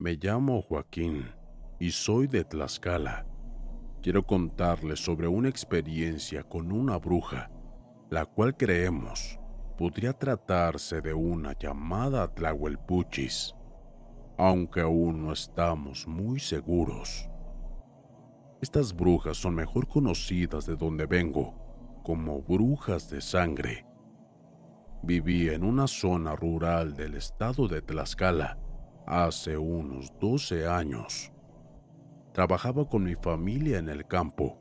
Me llamo Joaquín y soy de Tlaxcala. Quiero contarles sobre una experiencia con una bruja, la cual creemos podría tratarse de una llamada Tlahuelpuchis, aunque aún no estamos muy seguros. Estas brujas son mejor conocidas de donde vengo como brujas de sangre. Viví en una zona rural del estado de Tlaxcala hace unos 12 años. Trabajaba con mi familia en el campo,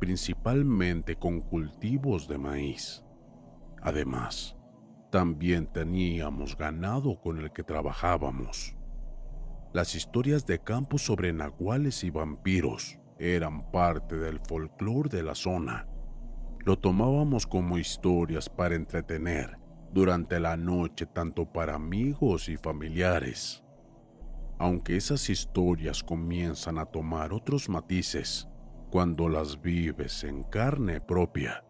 principalmente con cultivos de maíz. Además, también teníamos ganado con el que trabajábamos. Las historias de campo sobre nahuales y vampiros eran parte del folclore de la zona. Lo tomábamos como historias para entretener durante la noche tanto para amigos y familiares aunque esas historias comienzan a tomar otros matices cuando las vives en carne propia.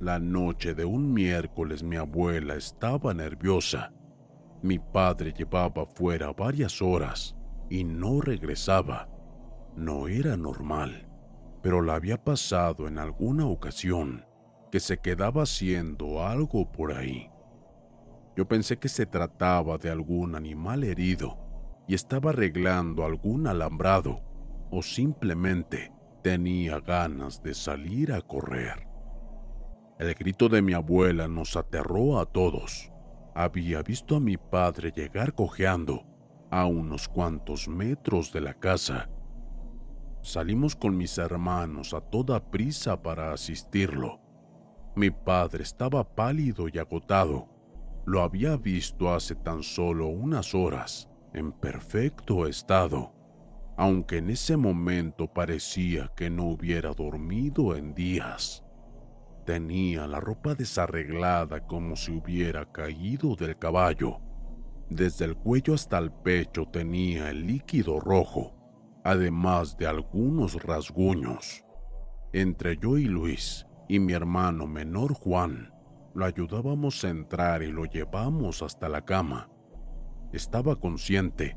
La noche de un miércoles mi abuela estaba nerviosa. Mi padre llevaba fuera varias horas y no regresaba. No era normal, pero la había pasado en alguna ocasión que se quedaba haciendo algo por ahí. Yo pensé que se trataba de algún animal herido y estaba arreglando algún alambrado o simplemente tenía ganas de salir a correr. El grito de mi abuela nos aterró a todos. Había visto a mi padre llegar cojeando a unos cuantos metros de la casa. Salimos con mis hermanos a toda prisa para asistirlo. Mi padre estaba pálido y agotado lo había visto hace tan solo unas horas, en perfecto estado, aunque en ese momento parecía que no hubiera dormido en días. Tenía la ropa desarreglada como si hubiera caído del caballo. Desde el cuello hasta el pecho tenía el líquido rojo, además de algunos rasguños. Entre yo y Luis y mi hermano menor Juan, lo ayudábamos a entrar y lo llevamos hasta la cama. Estaba consciente,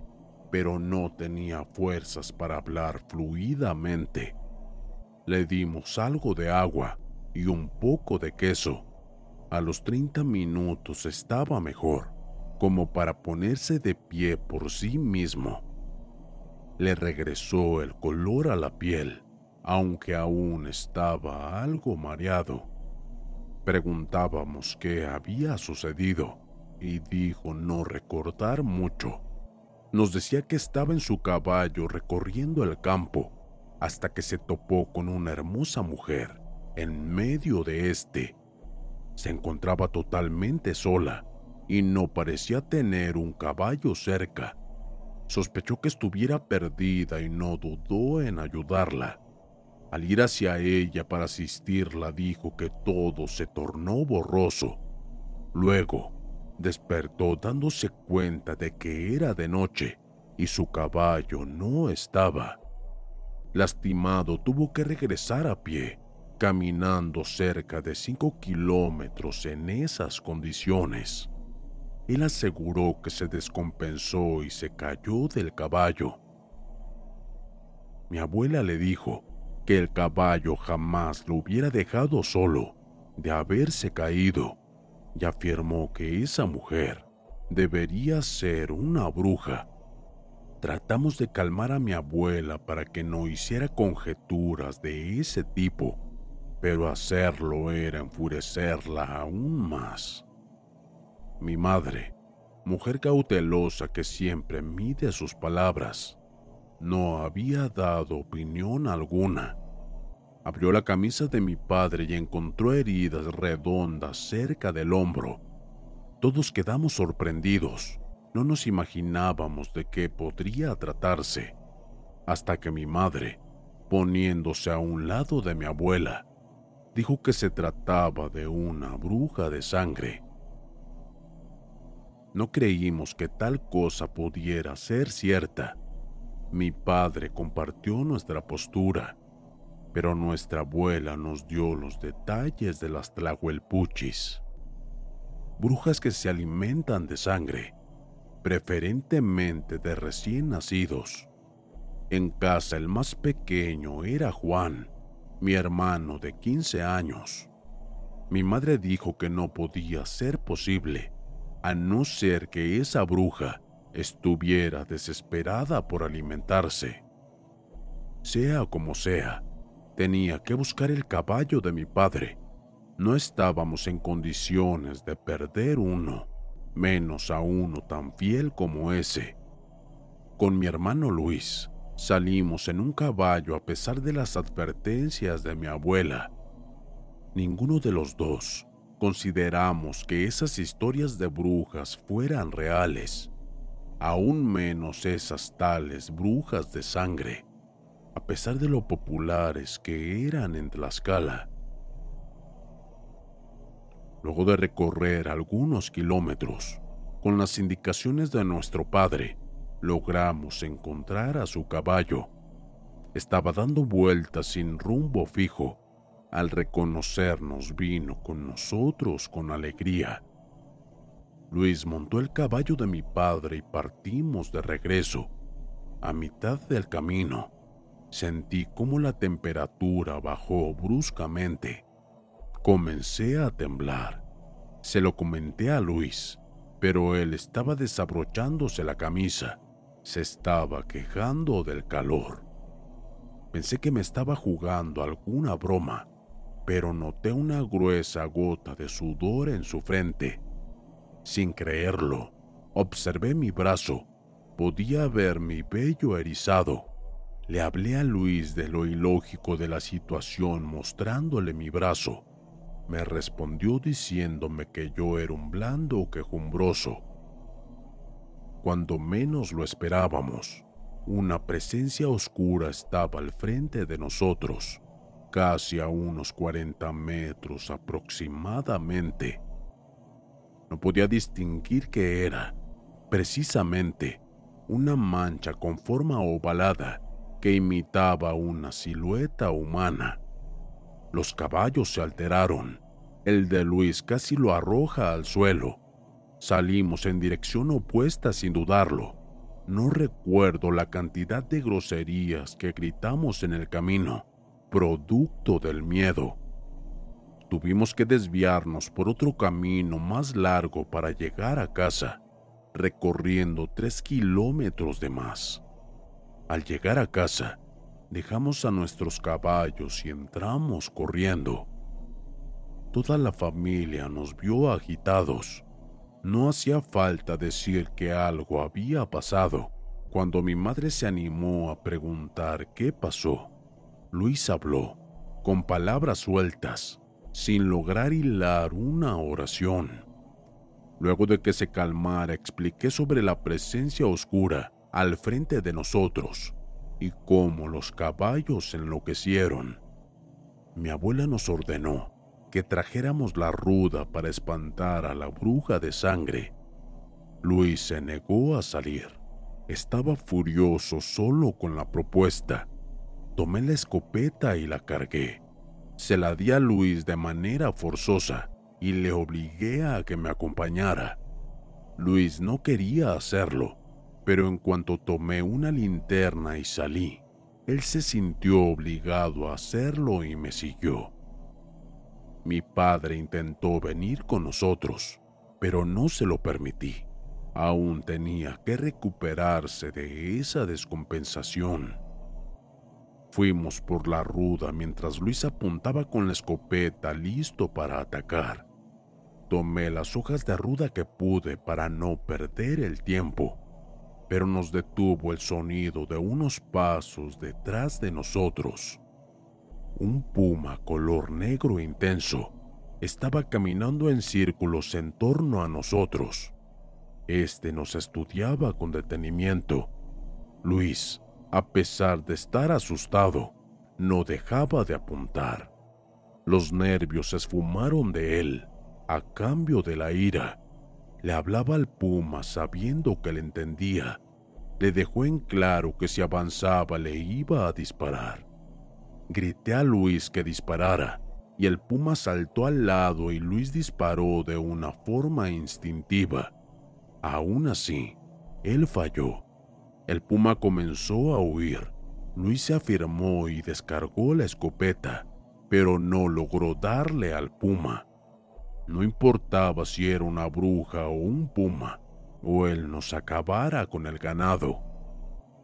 pero no tenía fuerzas para hablar fluidamente. Le dimos algo de agua y un poco de queso. A los 30 minutos estaba mejor, como para ponerse de pie por sí mismo. Le regresó el color a la piel, aunque aún estaba algo mareado. Preguntábamos qué había sucedido y dijo no recordar mucho. Nos decía que estaba en su caballo recorriendo el campo hasta que se topó con una hermosa mujer en medio de este. Se encontraba totalmente sola y no parecía tener un caballo cerca. Sospechó que estuviera perdida y no dudó en ayudarla. Al ir hacia ella para asistirla dijo que todo se tornó borroso. Luego despertó dándose cuenta de que era de noche y su caballo no estaba. Lastimado tuvo que regresar a pie, caminando cerca de cinco kilómetros en esas condiciones. Él aseguró que se descompensó y se cayó del caballo. Mi abuela le dijo que el caballo jamás lo hubiera dejado solo de haberse caído y afirmó que esa mujer debería ser una bruja. Tratamos de calmar a mi abuela para que no hiciera conjeturas de ese tipo, pero hacerlo era enfurecerla aún más. Mi madre, mujer cautelosa que siempre mide sus palabras, no había dado opinión alguna. Abrió la camisa de mi padre y encontró heridas redondas cerca del hombro. Todos quedamos sorprendidos. No nos imaginábamos de qué podría tratarse, hasta que mi madre, poniéndose a un lado de mi abuela, dijo que se trataba de una bruja de sangre. No creímos que tal cosa pudiera ser cierta mi padre compartió nuestra postura, pero nuestra abuela nos dio los detalles de las tlahuelpuchis. Brujas que se alimentan de sangre, preferentemente de recién nacidos. En casa el más pequeño era Juan, mi hermano de 15 años. Mi madre dijo que no podía ser posible, a no ser que esa bruja estuviera desesperada por alimentarse. Sea como sea, tenía que buscar el caballo de mi padre. No estábamos en condiciones de perder uno, menos a uno tan fiel como ese. Con mi hermano Luis, salimos en un caballo a pesar de las advertencias de mi abuela. Ninguno de los dos consideramos que esas historias de brujas fueran reales aún menos esas tales brujas de sangre, a pesar de lo populares que eran en Tlaxcala. Luego de recorrer algunos kilómetros, con las indicaciones de nuestro padre, logramos encontrar a su caballo. Estaba dando vueltas sin rumbo fijo. Al reconocernos vino con nosotros con alegría Luis montó el caballo de mi padre y partimos de regreso. A mitad del camino, sentí como la temperatura bajó bruscamente. Comencé a temblar. Se lo comenté a Luis, pero él estaba desabrochándose la camisa. Se estaba quejando del calor. Pensé que me estaba jugando alguna broma, pero noté una gruesa gota de sudor en su frente sin creerlo, observé mi brazo. Podía ver mi vello erizado. Le hablé a Luis de lo ilógico de la situación mostrándole mi brazo. Me respondió diciéndome que yo era un blando quejumbroso. Cuando menos lo esperábamos, una presencia oscura estaba al frente de nosotros, casi a unos 40 metros aproximadamente. No podía distinguir qué era, precisamente una mancha con forma ovalada que imitaba una silueta humana. Los caballos se alteraron. El de Luis casi lo arroja al suelo. Salimos en dirección opuesta sin dudarlo. No recuerdo la cantidad de groserías que gritamos en el camino, producto del miedo tuvimos que desviarnos por otro camino más largo para llegar a casa, recorriendo tres kilómetros de más. Al llegar a casa, dejamos a nuestros caballos y entramos corriendo. Toda la familia nos vio agitados. No hacía falta decir que algo había pasado. Cuando mi madre se animó a preguntar qué pasó, Luis habló, con palabras sueltas, sin lograr hilar una oración. Luego de que se calmara, expliqué sobre la presencia oscura al frente de nosotros. y cómo los caballos enloquecieron. Mi abuela nos ordenó que trajéramos la ruda para espantar a la bruja de sangre. Luis se negó a salir. Estaba furioso solo con la propuesta. Tomé la escopeta y la cargué. Se la di a Luis de manera forzosa y le obligué a que me acompañara. Luis no quería hacerlo, pero en cuanto tomé una linterna y salí, él se sintió obligado a hacerlo y me siguió. Mi padre intentó venir con nosotros, pero no se lo permití. Aún tenía que recuperarse de esa descompensación. Fuimos por la ruda mientras Luis apuntaba con la escopeta listo para atacar. Tomé las hojas de ruda que pude para no perder el tiempo pero nos detuvo el sonido de unos pasos detrás de nosotros. Un puma color negro intenso estaba caminando en círculos en torno a nosotros. Este nos estudiaba con detenimiento. Luis, a pesar de estar asustado, no dejaba de apuntar. Los nervios se esfumaron de él a cambio de la ira le hablaba al puma sabiendo que le entendía. Le dejó en claro que si avanzaba le iba a disparar. Grité a Luis que disparara y el puma saltó al lado y Luis disparó de una forma instintiva. Aún así, él falló. El puma comenzó a huir. Luis se afirmó y descargó la escopeta, pero no logró darle al puma. No importaba si era una bruja o un puma, o él nos acabara con el ganado.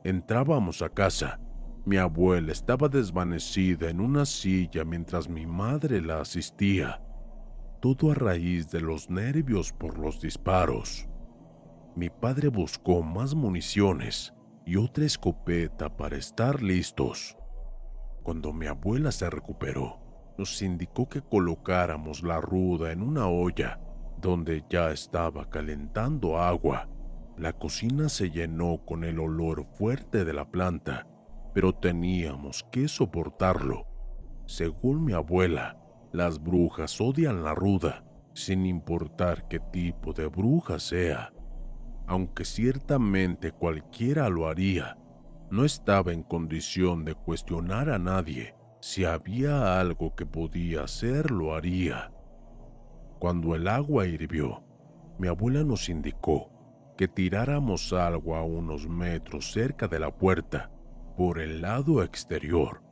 Entrábamos a casa. Mi abuela estaba desvanecida en una silla mientras mi madre la asistía, todo a raíz de los nervios por los disparos. Mi padre buscó más municiones y otra escopeta para estar listos. Cuando mi abuela se recuperó, nos indicó que colocáramos la ruda en una olla donde ya estaba calentando agua. La cocina se llenó con el olor fuerte de la planta, pero teníamos que soportarlo. Según mi abuela, las brujas odian la ruda, sin importar qué tipo de bruja sea. Aunque ciertamente cualquiera lo haría, no estaba en condición de cuestionar a nadie si había algo que podía hacer, lo haría. Cuando el agua hirvió, mi abuela nos indicó que tiráramos algo a unos metros cerca de la puerta, por el lado exterior,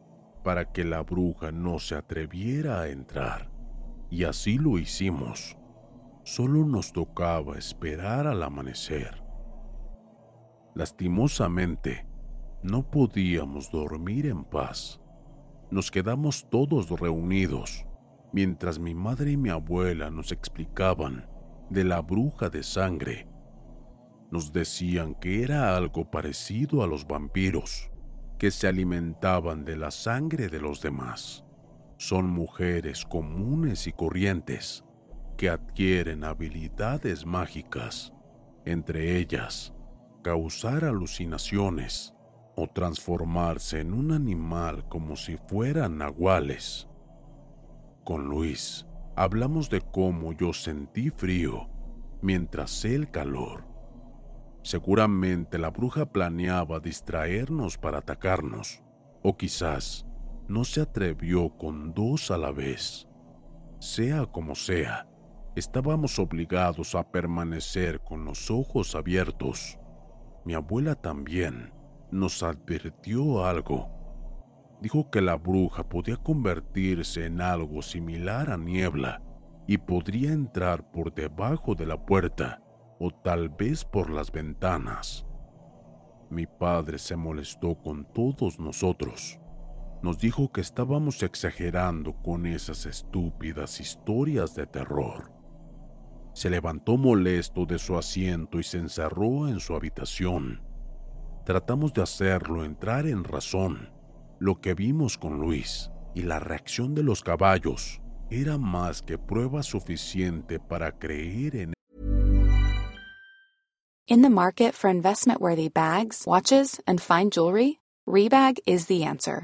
para que la bruja no se atreviera a entrar. Y así lo hicimos. Solo nos tocaba esperar al amanecer. Lastimosamente, no podíamos dormir en paz nos quedamos todos reunidos mientras mi madre y mi abuela nos explicaban de la bruja de sangre. Nos decían que era algo parecido a los vampiros, que se alimentaban de la sangre de los demás. Son mujeres comunes y corrientes que adquieren habilidades mágicas, entre ellas causar alucinaciones, o transformarse en un animal como si fueran nahuales. Con Luis hablamos de cómo yo sentí frío mientras él calor. Seguramente la bruja planeaba distraernos para atacarnos, o quizás no se atrevió con dos a la vez. Sea como sea, estábamos obligados a permanecer con los ojos abiertos. Mi abuela también nos advirtió algo. Dijo que la bruja podía convertirse en algo similar a niebla y podría entrar por debajo de la puerta o tal vez por las ventanas. Mi padre se molestó con todos nosotros. Nos dijo que estábamos exagerando con esas estúpidas historias de terror. Se levantó molesto de su asiento y se encerró en su habitación tratamos de hacerlo entrar en razón. Lo que vimos con Luis y la reacción de los caballos era más que prueba suficiente para creer en In the market for investment-worthy bags, watches, and fine jewelry, Rebag is the answer.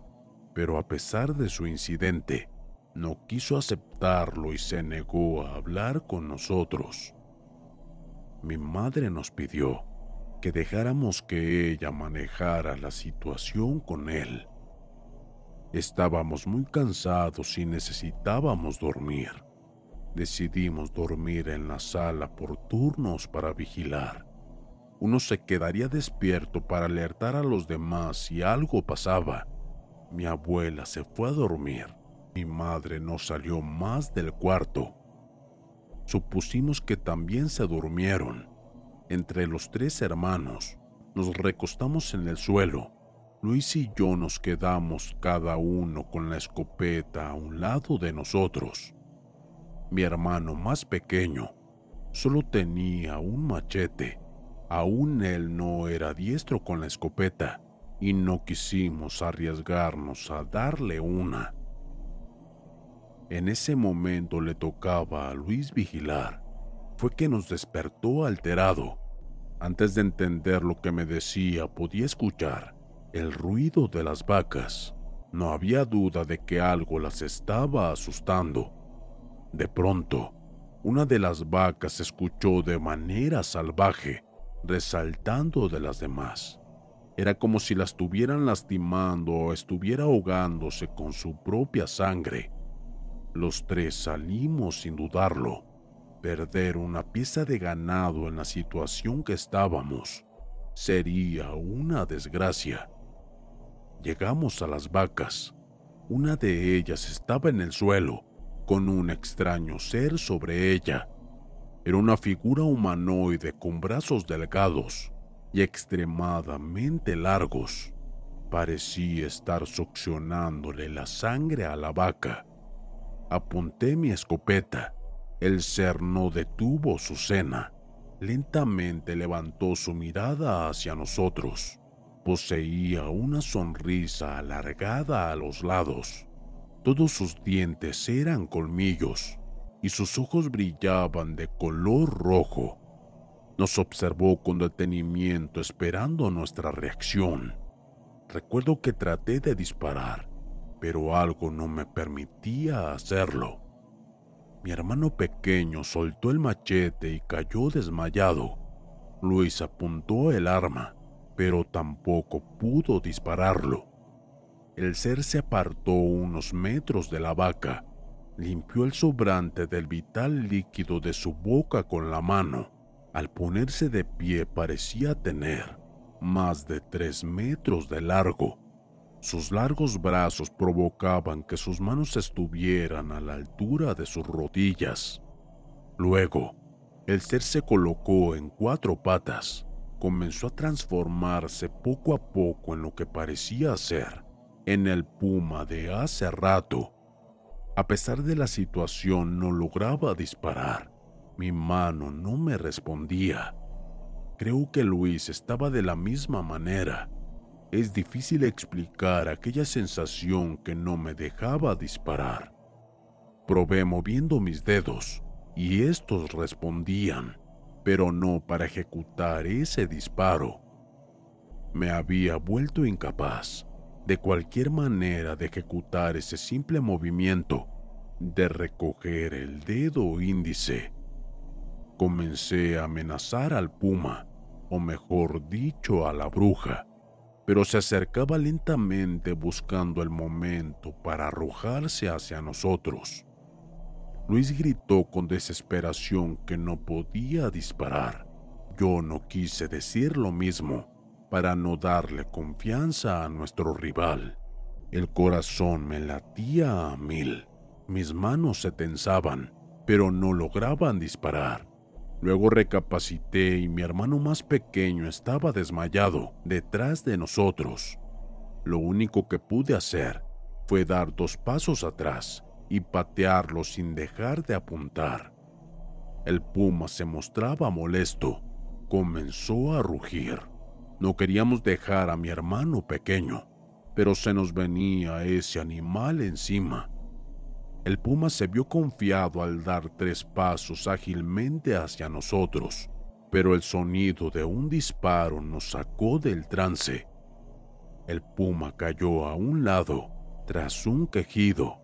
pero a pesar de su incidente, no quiso aceptarlo y se negó a hablar con nosotros. Mi madre nos pidió que dejáramos que ella manejara la situación con él. Estábamos muy cansados y necesitábamos dormir. Decidimos dormir en la sala por turnos para vigilar uno se quedaría despierto para alertar a los demás si algo pasaba. Mi abuela se fue a dormir. Mi madre no salió más del cuarto. Supusimos que también se durmieron. Entre los tres hermanos, nos recostamos en el suelo. Luis y yo nos quedamos cada uno con la escopeta a un lado de nosotros. Mi hermano más pequeño solo tenía un machete Aún él no era diestro con la escopeta y no quisimos arriesgarnos a darle una. En ese momento le tocaba a Luis vigilar. Fue que nos despertó alterado. Antes de entender lo que me decía, podía escuchar el ruido de las vacas. No había duda de que algo las estaba asustando. De pronto, una de las vacas escuchó de manera salvaje resaltando de las demás. Era como si la estuvieran lastimando o estuviera ahogándose con su propia sangre. Los tres salimos sin dudarlo. Perder una pieza de ganado en la situación que estábamos sería una desgracia. Llegamos a las vacas. Una de ellas estaba en el suelo, con un extraño ser sobre ella. Era una figura humanoide con brazos delgados y extremadamente largos. Parecía estar succionándole la sangre a la vaca. Apunté mi escopeta. El ser no detuvo su cena. Lentamente levantó su mirada hacia nosotros. Poseía una sonrisa alargada a los lados. Todos sus dientes eran colmillos y sus ojos brillaban de color rojo. Nos observó con detenimiento esperando nuestra reacción. Recuerdo que traté de disparar, pero algo no me permitía hacerlo. Mi hermano pequeño soltó el machete y cayó desmayado. Luis apuntó el arma, pero tampoco pudo dispararlo. El ser se apartó unos metros de la vaca limpió el sobrante del vital líquido de su boca con la mano. Al ponerse de pie parecía tener más de tres metros de largo. Sus largos brazos provocaban que sus manos estuvieran a la altura de sus rodillas. Luego, el ser se colocó en cuatro patas. Comenzó a transformarse poco a poco en lo que parecía ser en el puma de hace rato a pesar de la situación, no lograba disparar. Mi mano no me respondía. Creo que Luis estaba de la misma manera. Es difícil explicar aquella sensación que no me dejaba disparar. Probé moviendo mis dedos y estos respondían, pero no para ejecutar ese disparo. Me había vuelto incapaz de cualquier manera de ejecutar ese simple movimiento de recoger el dedo índice. Comencé a amenazar al puma, o mejor dicho, a la bruja, pero se acercaba lentamente buscando el momento para arrojarse hacia nosotros. Luis gritó con desesperación que no podía disparar. Yo no quise decir lo mismo para no darle confianza a nuestro rival. El corazón me latía a mil. Mis manos se tensaban, pero no lograban disparar. Luego recapacité y mi hermano más pequeño estaba desmayado detrás de nosotros. Lo único que pude hacer fue dar dos pasos atrás y patearlo sin dejar de apuntar. El puma se mostraba molesto. Comenzó a rugir. No queríamos dejar a mi hermano pequeño, pero se nos venía ese animal encima. El puma se vio confiado al dar tres pasos ágilmente hacia nosotros, pero el sonido de un disparo nos sacó del trance. El puma cayó a un lado tras un quejido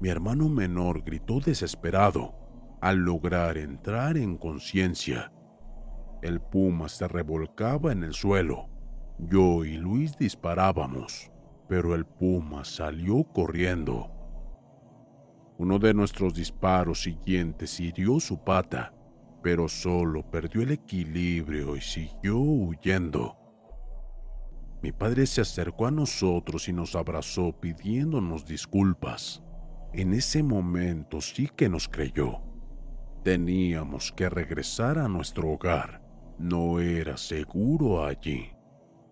mi hermano menor gritó desesperado al lograr entrar en conciencia. El puma se revolcaba en el suelo. Yo y Luis disparábamos, pero el puma salió corriendo. Uno de nuestros disparos siguientes hirió su pata, pero solo perdió el equilibrio y siguió huyendo. Mi padre se acercó a nosotros y nos abrazó pidiéndonos disculpas. En ese momento sí que nos creyó. Teníamos que regresar a nuestro hogar. No era seguro allí.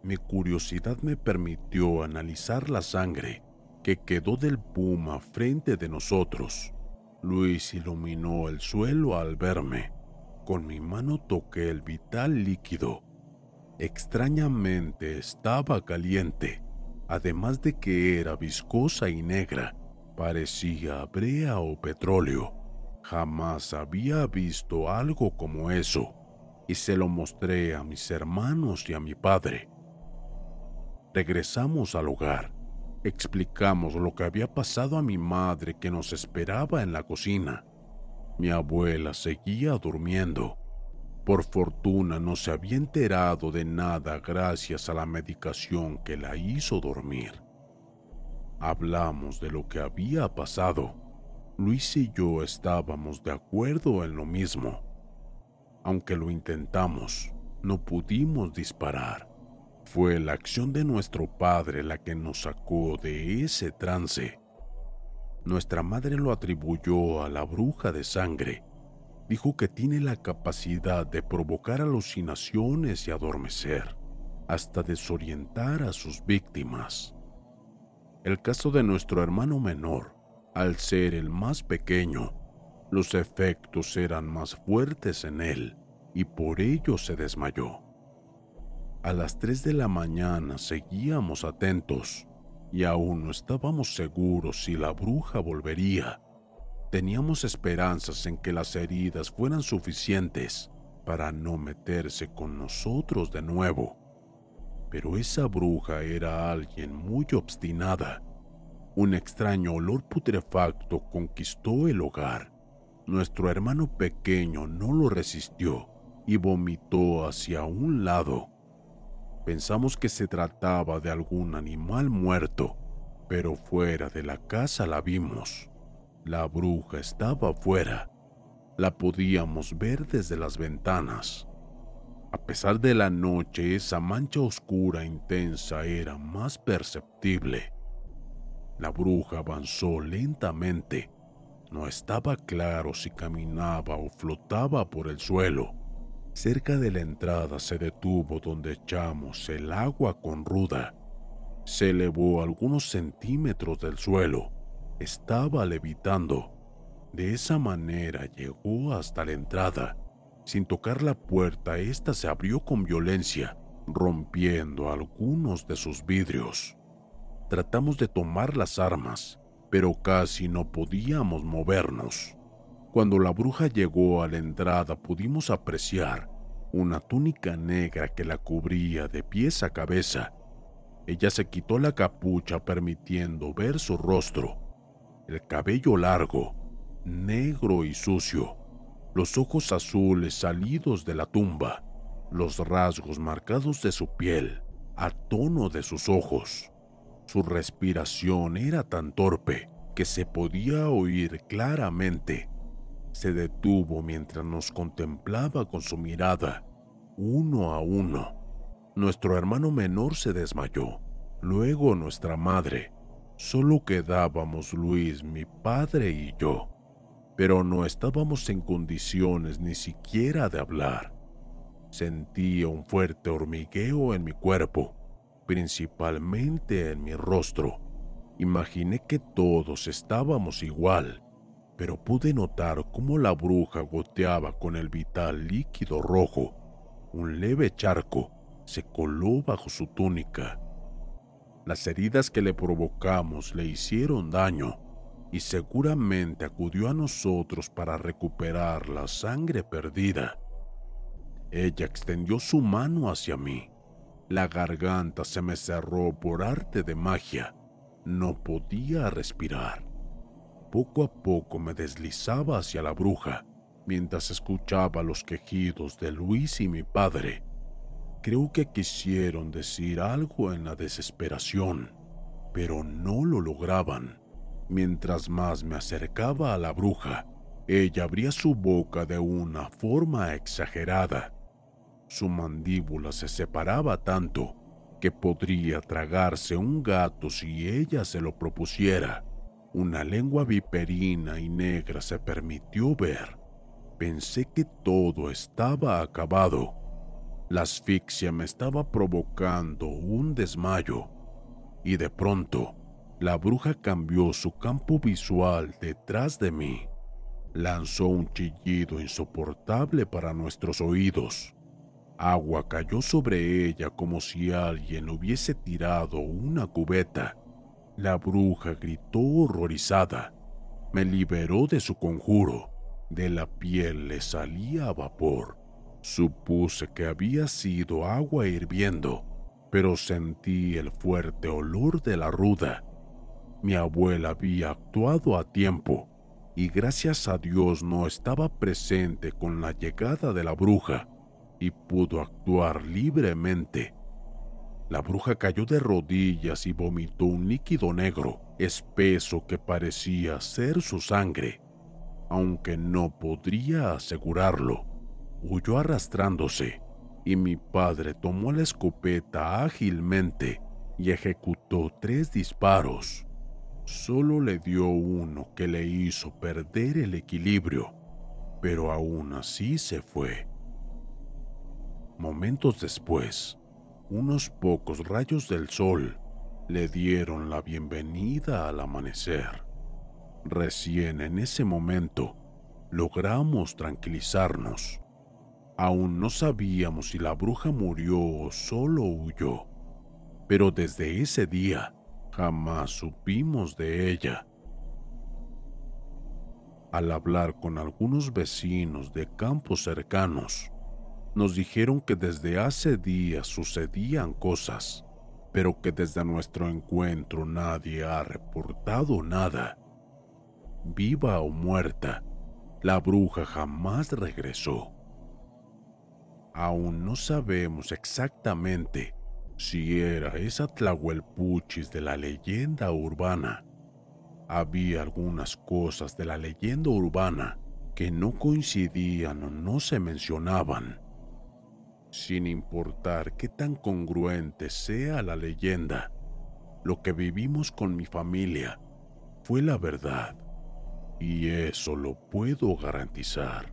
Mi curiosidad me permitió analizar la sangre que quedó del puma frente de nosotros. Luis iluminó el suelo al verme. Con mi mano toqué el vital líquido. Extrañamente estaba caliente, además de que era viscosa y negra Parecía brea o petróleo. Jamás había visto algo como eso y se lo mostré a mis hermanos y a mi padre. Regresamos al hogar. Explicamos lo que había pasado a mi madre que nos esperaba en la cocina. Mi abuela seguía durmiendo. Por fortuna no se había enterado de nada gracias a la medicación que la hizo dormir. Hablamos de lo que había pasado. Luis y yo estábamos de acuerdo en lo mismo. Aunque lo intentamos, no pudimos disparar. Fue la acción de nuestro padre la que nos sacó de ese trance. Nuestra madre lo atribuyó a la bruja de sangre. Dijo que tiene la capacidad de provocar alucinaciones y adormecer, hasta desorientar a sus víctimas. El caso de nuestro hermano menor, al ser el más pequeño, los efectos eran más fuertes en él y por ello se desmayó. A las 3 de la mañana seguíamos atentos y aún no estábamos seguros si la bruja volvería. Teníamos esperanzas en que las heridas fueran suficientes para no meterse con nosotros de nuevo pero esa bruja era alguien muy obstinada. Un extraño olor putrefacto conquistó el hogar. Nuestro hermano pequeño no lo resistió y vomitó hacia un lado. Pensamos que se trataba de algún animal muerto, pero fuera de la casa la vimos. La bruja estaba afuera. La podíamos ver desde las ventanas. A pesar de la noche, esa mancha oscura e intensa era más perceptible. La bruja avanzó lentamente. No estaba claro si caminaba o flotaba por el suelo. Cerca de la entrada se detuvo donde echamos el agua con ruda. Se elevó algunos centímetros del suelo. Estaba levitando. De esa manera llegó hasta la entrada sin tocar la puerta, ésta se abrió con violencia, rompiendo algunos de sus vidrios. Tratamos de tomar las armas, pero casi no podíamos movernos. Cuando la bruja llegó a la entrada pudimos apreciar una túnica negra que la cubría de pies a cabeza. Ella se quitó la capucha permitiendo ver su rostro, el cabello largo, negro y sucio, los ojos azules salidos de la tumba, los rasgos marcados de su piel, a tono de sus ojos. Su respiración era tan torpe que se podía oír claramente. Se detuvo mientras nos contemplaba con su mirada, uno a uno. Nuestro hermano menor se desmayó, luego nuestra madre. Solo quedábamos Luis, mi padre y yo, pero no estábamos en condiciones ni siquiera de hablar. Sentía un fuerte hormigueo en mi cuerpo, principalmente en mi rostro. Imaginé que todos estábamos igual, pero pude notar cómo la bruja goteaba con el vital líquido rojo. Un leve charco se coló bajo su túnica. Las heridas que le provocamos le hicieron daño y seguramente acudió a nosotros para recuperar la sangre perdida. Ella extendió su mano hacia mí. La garganta se me cerró por arte de magia. No podía respirar. Poco a poco me deslizaba hacia la bruja mientras escuchaba los quejidos de Luis y mi padre. Creo que quisieron decir algo en la desesperación, pero no lo lograban. Mientras más me acercaba a la bruja, ella abría su boca de una forma exagerada su mandíbula se separaba tanto que podría tragarse un gato si ella se lo propusiera. Una lengua viperina y negra se permitió ver. Pensé que todo estaba acabado. La asfixia me estaba provocando un desmayo. Y de pronto, la bruja cambió su campo visual detrás de mí. Lanzó un chillido insoportable para nuestros oídos. Agua cayó sobre ella como si alguien hubiese tirado una cubeta. La bruja gritó horrorizada. Me liberó de su conjuro. De la piel le salía vapor. Supuse que había sido agua hirviendo, pero sentí el fuerte olor de la ruda. Mi abuela había actuado a tiempo y gracias a Dios no estaba presente con la llegada de la bruja y pudo actuar libremente. La bruja cayó de rodillas y vomitó un líquido negro, espeso que parecía ser su sangre. Aunque no podría asegurarlo, huyó arrastrándose y mi padre tomó la escopeta ágilmente y ejecutó tres disparos. Solo le dio uno que le hizo perder el equilibrio, pero aún así se fue. Momentos después, unos pocos rayos del sol le dieron la bienvenida al amanecer. Recién en ese momento logramos tranquilizarnos. Aún no sabíamos si la bruja murió o solo huyó, pero desde ese día jamás supimos de ella. Al hablar con algunos vecinos de campos cercanos, nos dijeron que desde hace días sucedían cosas, pero que desde nuestro encuentro nadie ha reportado nada. Viva o muerta, la bruja jamás regresó. Aún no sabemos exactamente si era esa Tlahuelpuchis de la leyenda urbana. Había algunas cosas de la leyenda urbana que no coincidían o no se mencionaban sin importar qué tan congruente sea la leyenda, lo que vivimos con mi familia fue la verdad, y eso lo puedo garantizar.